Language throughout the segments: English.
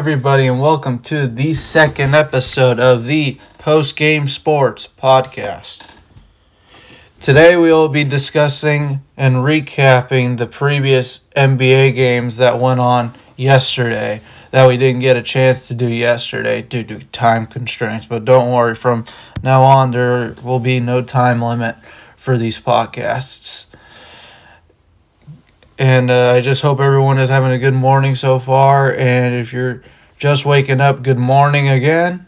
Everybody, and welcome to the second episode of the Post Game Sports Podcast. Today, we will be discussing and recapping the previous NBA games that went on yesterday that we didn't get a chance to do yesterday due to time constraints. But don't worry, from now on, there will be no time limit for these podcasts. And uh, I just hope everyone is having a good morning so far. And if you're just waking up, good morning again.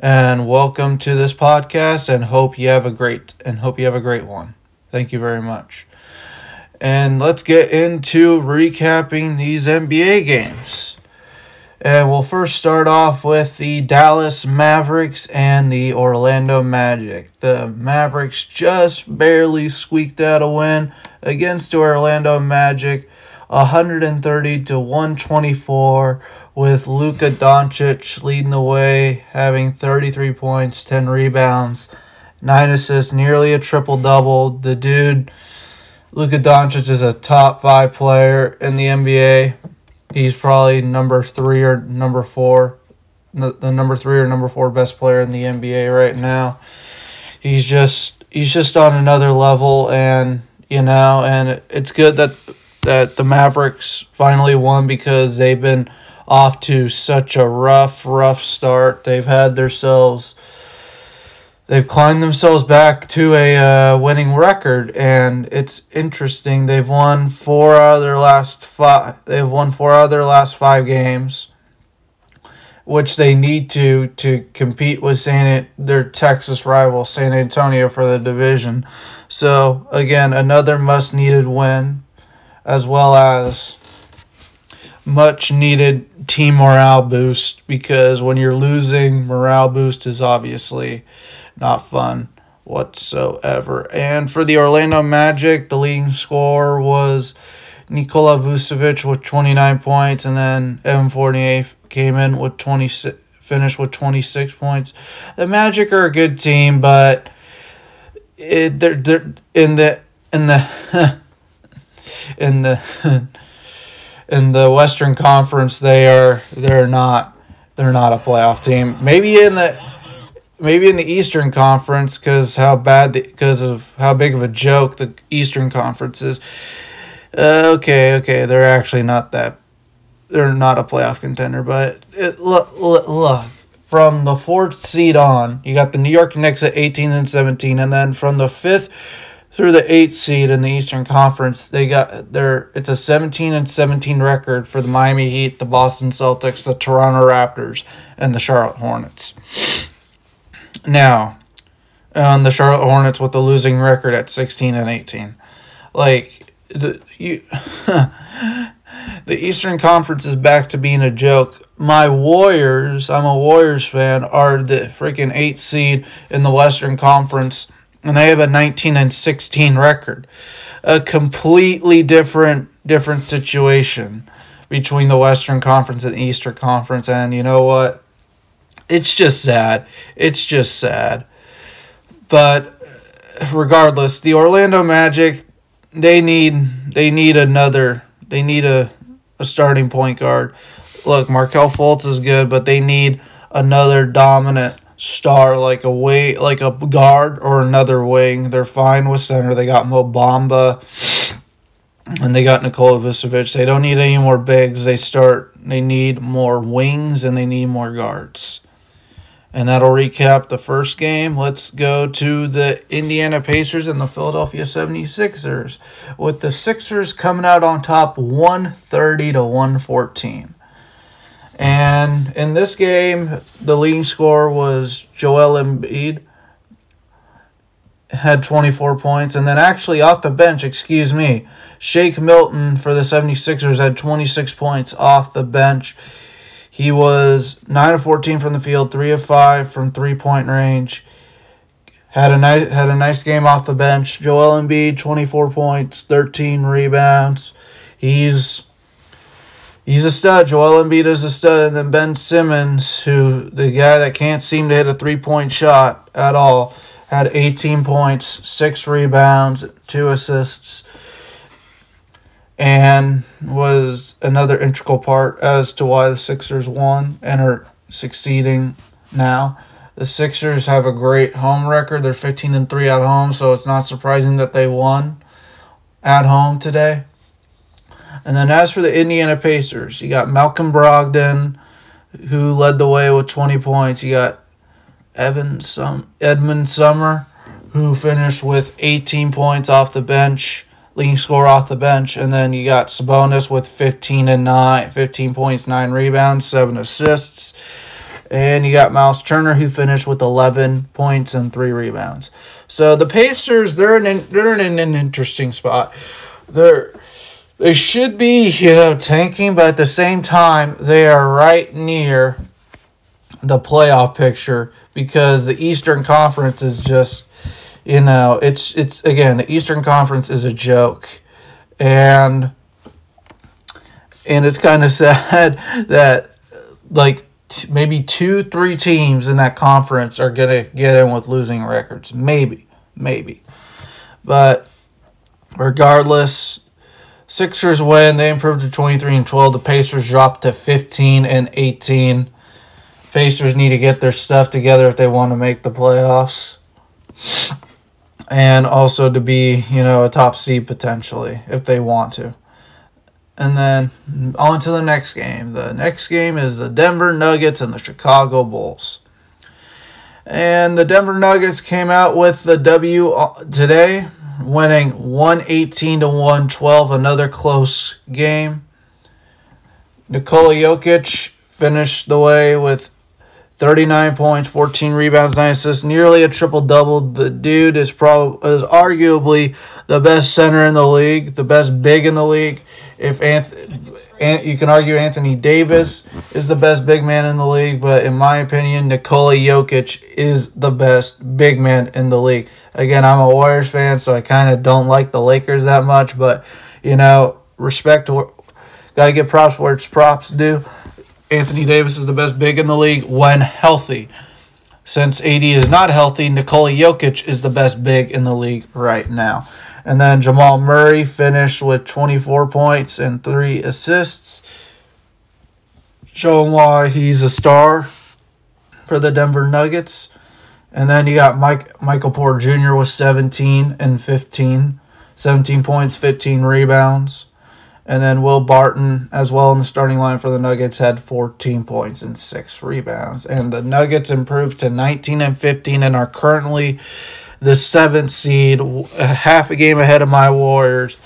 And welcome to this podcast and hope you have a great and hope you have a great one. Thank you very much. And let's get into recapping these NBA games. And we'll first start off with the Dallas Mavericks and the Orlando Magic. The Mavericks just barely squeaked out a win against the Orlando Magic, 130 to 124, with Luka Doncic leading the way, having 33 points, 10 rebounds, 9 assists, nearly a triple double. The dude, Luka Doncic, is a top five player in the NBA he's probably number three or number four, the, the number three or number four best player in the NBA right now. He's just he's just on another level, and you know, and it's good that that the Mavericks finally won because they've been off to such a rough, rough start. They've had themselves they've climbed themselves back to a uh, winning record, and it's interesting. They've won four out of their last five. They've won four out of their last five games, which they need to to compete with San their Texas rival San Antonio for the division. So again, another must needed win, as well as much needed team morale boost because when you're losing, morale boost is obviously not fun whatsoever. And for the Orlando Magic, the leading score was Nikola Vucevic with 29 points, and then Evan Fournier came in with 26, finished with 26 points. The Magic are a good team, but it, they're, they're in the in the in the in the Western Conference they are they're not they're not a playoff team. Maybe in the maybe in the Eastern Conference because how bad because of how big of a joke the Eastern Conference is. Uh, okay, okay, they're actually not that. They're not a playoff contender, but it, look, look, look, from the fourth seed on, you got the New York Knicks at eighteen and seventeen, and then from the fifth through the eighth seed in the Eastern Conference, they got their it's a seventeen and seventeen record for the Miami Heat, the Boston Celtics, the Toronto Raptors, and the Charlotte Hornets. Now, on the Charlotte Hornets with the losing record at 16 and 18. Like the you the Eastern Conference is back to being a joke. My Warriors, I'm a Warriors fan, are the freaking 8th seed in the Western Conference and they have a 19 and 16 record. A completely different different situation between the Western Conference and the Eastern Conference and you know what? It's just sad. It's just sad. But regardless, the Orlando Magic they need they need another they need a, a starting point guard. Look, Markelle Fultz is good, but they need another dominant star like a way like a guard or another wing. They're fine with center. They got Mo Bamba and they got Nikola Vucevic. They don't need any more bigs. They start they need more wings and they need more guards. And that'll recap the first game. Let's go to the Indiana Pacers and the Philadelphia 76ers. With the Sixers coming out on top 130 to 114. And in this game, the leading score was Joel Embiid. had 24 points. And then actually off the bench, excuse me, Shake Milton for the 76ers had 26 points off the bench. He was 9 of 14 from the field, 3 of 5 from three point range. Had a nice had a nice game off the bench. Joel Embiid, 24 points, 13 rebounds. He's he's a stud. Joel Embiid is a stud, and then Ben Simmons, who the guy that can't seem to hit a three point shot at all, had 18 points, six rebounds, two assists, and was another integral part as to why the Sixers won and are succeeding now. The Sixers have a great home record. They're 15 and 3 at home, so it's not surprising that they won at home today. And then as for the Indiana Pacers, you got Malcolm Brogdon, who led the way with 20 points. You got Evan Sum- Edmond Sumner, who finished with 18 points off the bench, leading score off the bench. And then you got Sabonis with 15 and 9, 15 points, 9 rebounds, 7 assists. And you got Miles Turner, who finished with 11 points and 3 rebounds. So the Pacers, they're in, they're in an interesting spot. They're they should be, you know, tanking, but at the same time, they are right near the playoff picture because the Eastern Conference is just, you know, it's it's again the Eastern Conference is a joke, and and it's kind of sad that like t- maybe two three teams in that conference are gonna get in with losing records, maybe maybe, but regardless Sixers win. They improved to 23 and 12. The Pacers dropped to 15 and 18. Pacers need to get their stuff together if they want to make the playoffs. And also to be, you know, a top seed potentially if they want to. And then on to the next game. The next game is the Denver Nuggets and the Chicago Bulls. And the Denver Nuggets came out with the W uh, today winning 118 to 112, another close game. Nikola Jokic finished the way with 39 points, 14 rebounds, 9 assists, nearly a triple double. The dude is probably is arguably the best center in the league, the best big in the league. If Anthony, you can argue Anthony Davis is the best big man in the league, but in my opinion, Nikola Jokic is the best big man in the league. Again, I'm a Warriors fan, so I kind of don't like the Lakers that much, but you know, respect to gotta get props where it's props due. Anthony Davis is the best big in the league when healthy. Since AD is not healthy, Nikola Jokic is the best big in the league right now. And then Jamal Murray finished with 24 points and three assists, showing why he's a star for the Denver Nuggets. And then you got Mike Michael Porter Jr. with 17 and 15, 17 points, 15 rebounds. And then Will Barton, as well in the starting line for the Nuggets, had 14 points and six rebounds. And the Nuggets improved to 19 and 15 and are currently the seventh seed, uh, half a game ahead of my Warriors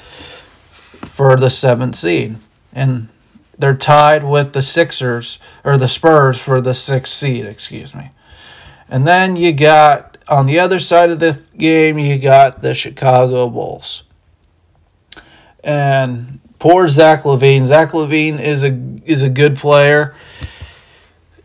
for the seventh seed. And they're tied with the Sixers, or the Spurs for the sixth seed, excuse me. And then you got, on the other side of the game, you got the Chicago Bulls. And poor Zach LaVine. Zach LaVine is a is a good player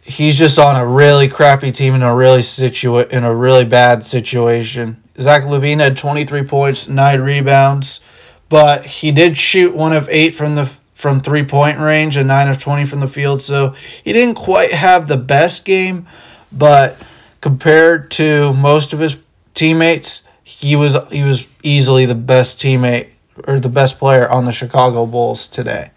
he's just on a really crappy team in a really situa- in a really bad situation. Zach LaVine had 23 points, 9 rebounds, but he did shoot one of 8 from the from three-point range and 9 of 20 from the field, so he didn't quite have the best game, but compared to most of his teammates, he was he was easily the best teammate or the best player on the Chicago Bulls today.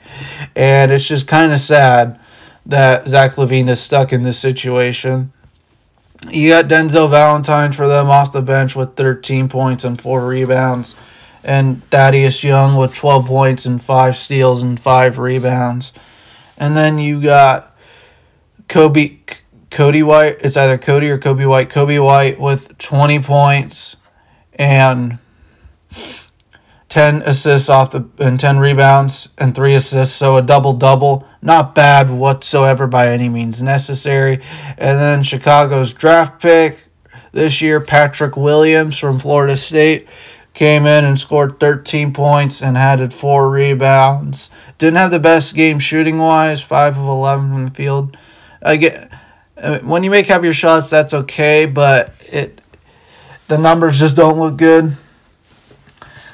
And it's just kind of sad that Zach LaVine is stuck in this situation. You got Denzel Valentine for them off the bench with 13 points and four rebounds, and Thaddeus Young with 12 points and five steals and five rebounds. And then you got Coby Cody White. It's either Cody or Coby White. Coby White with 20 points and 10 assists off the and 10 rebounds and 3 assists so a double double not bad whatsoever by any means necessary and then chicago's draft pick this year, Patrick Williams from Florida State, came in and scored 13 points and added four rebounds. Didn't have the best game shooting wise, 5 of 11 from the field. I get uh, when you make half your shots, that's okay, but it the numbers just don't look good.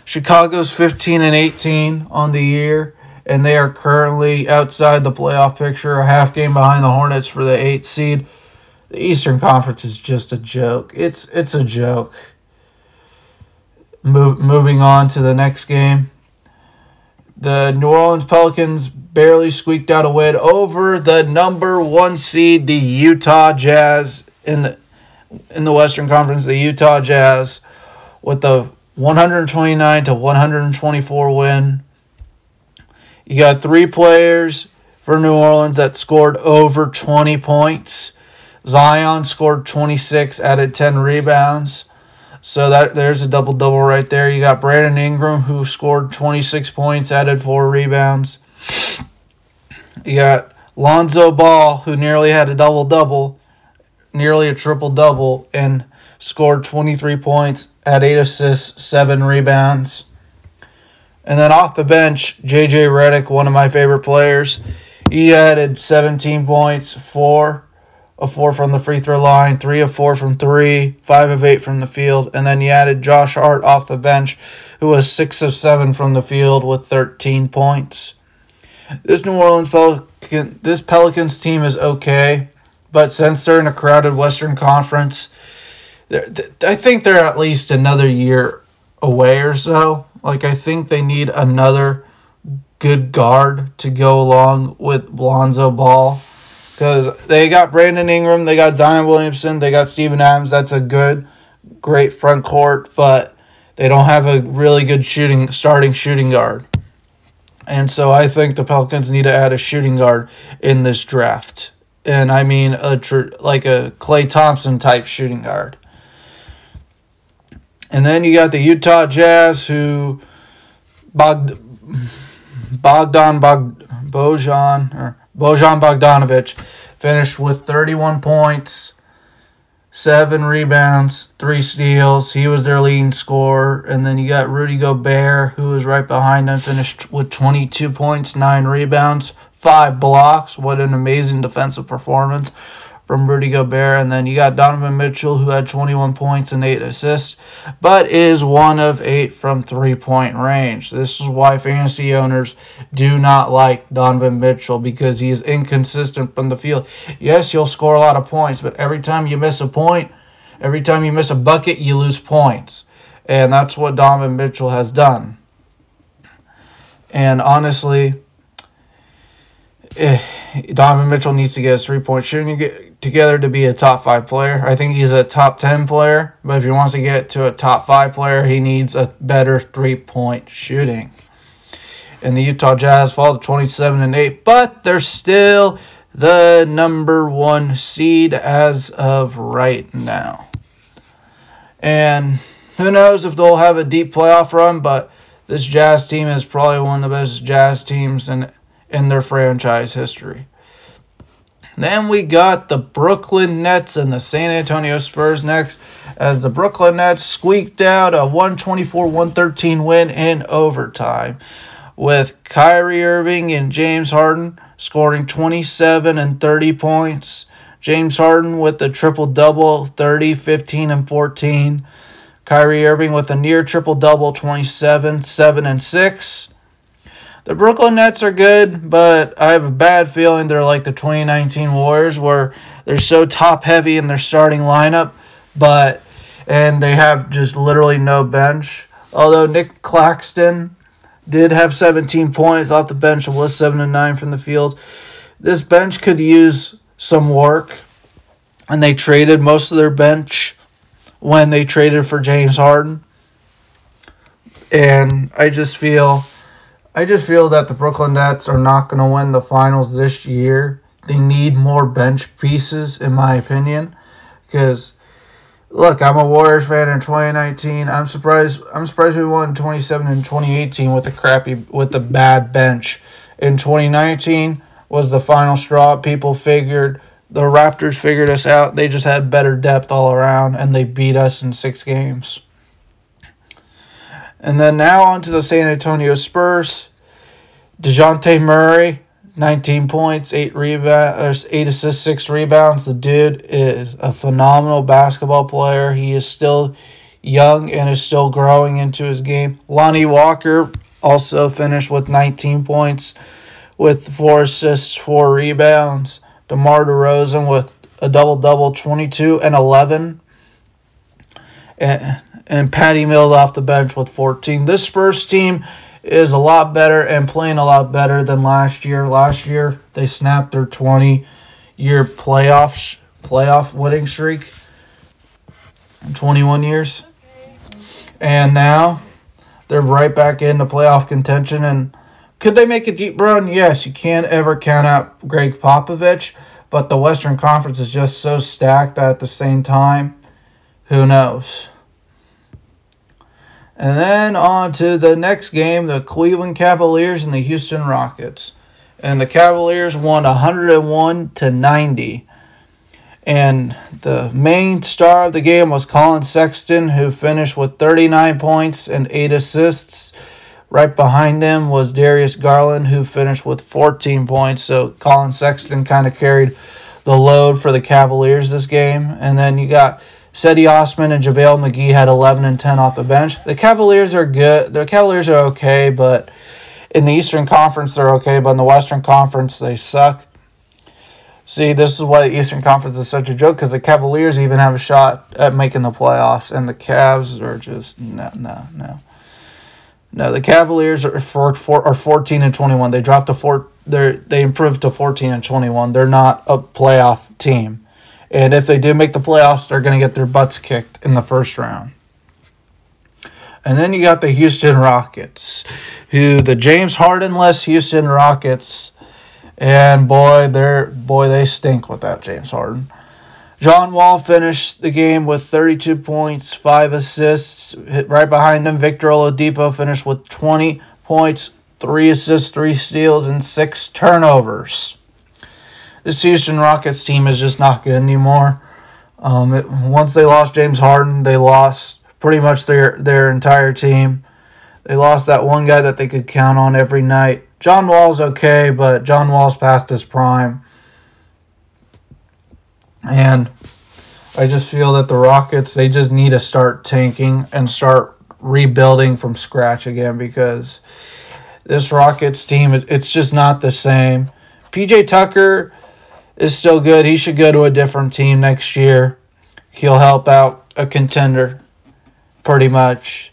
Chicago's 15 and 18 on the year, and they are currently outside the playoff picture, a half game behind the Hornets for the eighth seed. The Eastern Conference is just a joke. It's it's a joke. Move, moving on to the next game. The New Orleans Pelicans barely squeaked out a win over the number one seed, the Utah Jazz in the in the Western Conference, the Utah Jazz, with the 129 to 124 win. You got three players for New Orleans that scored over 20 points. Zion scored 26, added 10 rebounds. So that there's a double double right there. You got Brandon Ingram who scored 26 points, added 4 rebounds. You got Lonzo Ball who nearly had a double double, nearly a triple double and scored 23 points, had 8 assists, 7 rebounds. And then off the bench, JJ Redick, one of my favorite players, he added 17 points, 4 of 4 from the free throw line, 3 of 4 from 3, 5 of 8 from the field. And then he added Josh Hart off the bench, who was 6 of 7 from the field with 13 points. This New Orleans Pelican, this Pelicans team is okay, but since they're in a crowded Western Conference, I think they're at least another year away or so. Like I think they need another good guard to go along with Lonzo Ball because they got Brandon Ingram, they got Zion Williamson, they got Steven Adams. That's a good, great front court, but they don't have a really good shooting starting shooting guard. And so I think the Pelicans need to add a shooting guard in this draft. And I mean a tr- like a Klay Thompson type shooting guard. And then you got the Utah Jazz, who Bogd- Bogdan Bog- Bojan or Bojan Bogdanovic finished with 31 points, seven rebounds, three steals. He was their leading scorer. And then you got Rudy Gobert, who was right behind him, finished with 22 points, nine rebounds, five blocks. What an amazing defensive performance from Rudy Gobert. And then you got Donovan Mitchell, who had 21 points and 8 assists, but is one of 8 from three point range. This is why fantasy owners do not like Donovan Mitchell because he is inconsistent from the field. Yes, he'll score a lot of points, but every time you miss a point, every time you miss a bucket, you lose points. And that's what Donovan Mitchell has done. And honestly, eh, Donovan Mitchell needs to get his three point shooting together to be a top five player. I think he's a top 10 player, but if he wants to get to a top five player, he needs a better three point shooting. And the Utah Jazz fall to 27 and 8, but they're still the number one seed as of right now. And who knows if they'll have a deep playoff run, but this Jazz team is probably one of the best Jazz teams in, in their franchise history. Then we got the Brooklyn Nets and the San Antonio Spurs next, as the Brooklyn Nets squeaked out a 124 113 win in overtime, with Kyrie Irving and James Harden scoring 27 and 30 points. James Harden with the triple double 30, 15, and 14. Kyrie Irving with a near triple double 27, 7, and 6. The Brooklyn Nets are good, but I have a bad feeling they're like the 2019 Warriors where they're so top heavy in their starting lineup, but and they have just literally no bench. Although Nic Claxton did have 17 points off the bench and was 7 and 9 from the field. This bench could use some work. And they traded most of their bench when they traded for James Harden. And I just feel I just feel that the Brooklyn Nets are not going to win the finals this year. They need more bench pieces, in my opinion. Because, look, I'm a Warriors fan in 2019. I'm surprised. I'm surprised we won 27 in 2018 with the crappy, with the bad bench. In 2019 was the final straw. People figured the Raptors figured us out. They just had better depth all around, and they beat us in six games. And then now on to the San Antonio Spurs. DeJounte Murray, 19 points, 8 rebounds, 8 assists, 6 rebounds. The dude is a phenomenal basketball player. He is still young and is still growing into his game. Lonnie Walker also finished with 19 points with 4 assists, 4 rebounds. DeMar DeRozan with a double double, 22 and 11. And, and Patty Mills off the bench with 14. This Spurs team is a lot better and playing a lot better than last year. Last year they snapped their 20 year playoff playoff winning streak. 21 years. And now they're right back into playoff contention and could they make a deep run? Yes, you can't ever count out Gregg Popovich, but the Western Conference is just so stacked that at the same time, who knows? And then on to the next game, the Cleveland Cavaliers and the Houston Rockets. And the Cavaliers won 101 to 90. And the main star of the game was Collin Sexton, who finished with 39 points and 8 assists. Right behind him was Darius Garland, who finished with 14 points. So Collin Sexton kind of carried the load for the Cavaliers this game. And then you got Cedi Osman and JaVale McGee had 11 and 10 off the bench. The Cavaliers are good. The Cavaliers are okay, but in the Eastern Conference, they're okay. But in the Western Conference, they suck. See, this is why the Eastern Conference is such a joke because the Cavaliers even have a shot at making the playoffs, and the Cavs are just no, no, no. No, the Cavaliers are four, four, are fourteen and twenty one. They dropped to four. They they improved to fourteen and twenty one. They're not a playoff team, and if they do make the playoffs, they're going to get their butts kicked in the first round. And then you got the Houston Rockets, who the James Harden-less Houston Rockets, and boy, they're boy they stink with that James Harden. John Wall finished the game with 32 points, 5 assists. Right behind him, Victor Oladipo finished with 20 points, 3 assists, 3 steals, and 6 turnovers. This Houston Rockets team is just not good anymore. Um, it, once they lost James Harden, they lost pretty much their, their entire team. They lost that one guy that they could count on every night. John Wall's okay, but John Wall's past his prime. And I just feel that the Rockets, they just need to start tanking and start rebuilding from scratch again because this Rockets team, it's just not the same. PJ Tucker is still good. He should go to a different team next year. He'll help out a contender pretty much.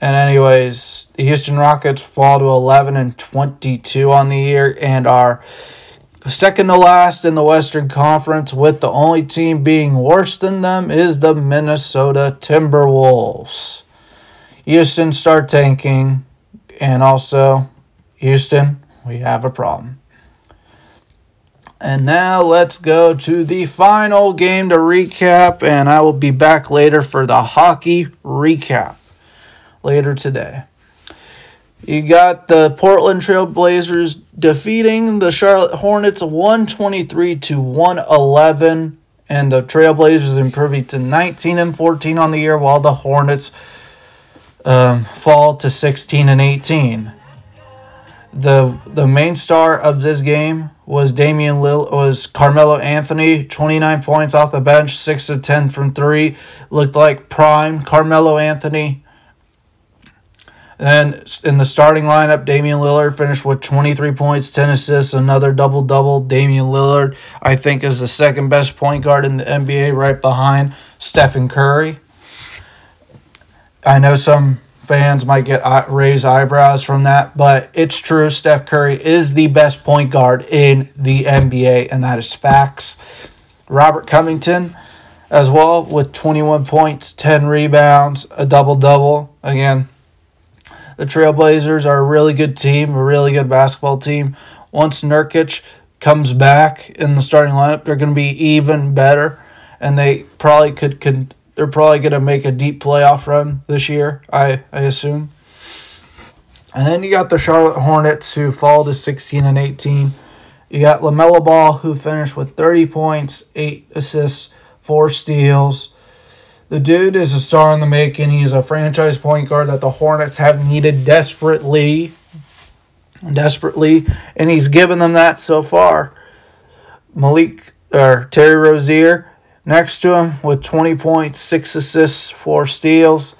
And anyways, the Houston Rockets fall to 11 and 22 on the year and are Second to last in the Western Conference, with the only team being worse than them, is the Minnesota Timberwolves. Houston start tanking, and also, Houston, we have a problem. And now let's go to the final game to recap, and I will be back later for the hockey recap later today. You got the Portland Trail Blazers defeating the Charlotte Hornets 123 to 111 and the Trailblazers improving to 19 and 14 on the year while the Hornets um, fall to 16 and 18. The the main star of this game was Damian Lil was Carmelo Anthony, 29 points off the bench, 6 of 10 from 3. Looked like prime Carmelo Anthony. Then in the starting lineup, Damian Lillard finished with 23 points, 10 assists, another double double. Damian Lillard, I think, is the second best point guard in the NBA, right behind Stephen Curry. I know some fans might get raise eyebrows from that, but it's true. Steph Curry is the best point guard in the NBA, and that is facts. Robert Covington, as well, with 21 points, 10 rebounds, a double double. Again, the Trailblazers are a really good team, a really good basketball team. Once Nurkic comes back in the starting lineup, they're going to be even better, and they probably could. could they're probably going to make a deep playoff run this year. I I assume. And then you got the Charlotte Hornets who fall to sixteen and eighteen, You got LaMelo Ball, who finished with 30 points, 8 assists, 4 steals. The dude is a star in the making. He's a franchise point guard that the Hornets have needed desperately. Desperately. And he's given them that so far. Malik or Terry Rozier next to him with 20 points, 6 assists, 4 steals.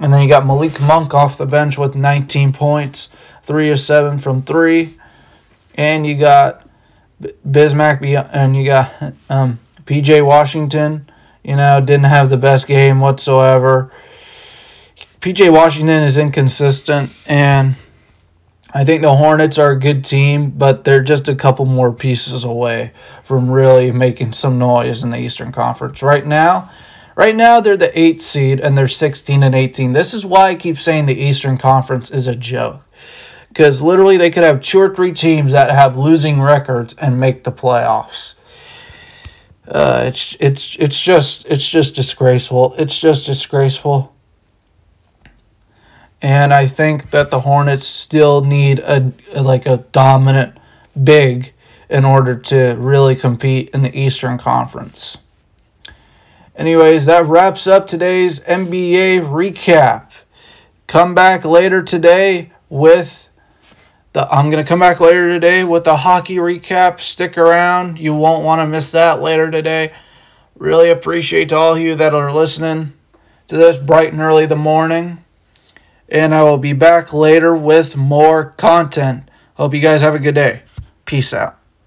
And then you got Malik Monk off the bench with 19 points, 3 of 7 from 3 and you got Bismack and you got um, PJ Washington. You know, didn't have the best game whatsoever. PJ Washington is inconsistent, and I think the Hornets are a good team, but they're just a couple more pieces away from really making some noise in the Eastern Conference. Right now, right now they're the eighth seed and they're 16 and 18. This is why I keep saying the Eastern Conference is a joke because literally they could have two or three teams that have losing records and make the playoffs. Uh, it's it's it's just it's just disgraceful. It's just disgraceful. And I think that the Hornets still need a, like a dominant big in order to really compete in the Eastern Conference. Anyways, that wraps up today's NBA recap. Come back later today with the, I'm going to come back later today with the hockey recap. Stick around. You won't want to miss that later today. Really appreciate all of you that are listening to this bright and early the morning. And I will be back later with more content. Hope you guys have a good day. Peace out.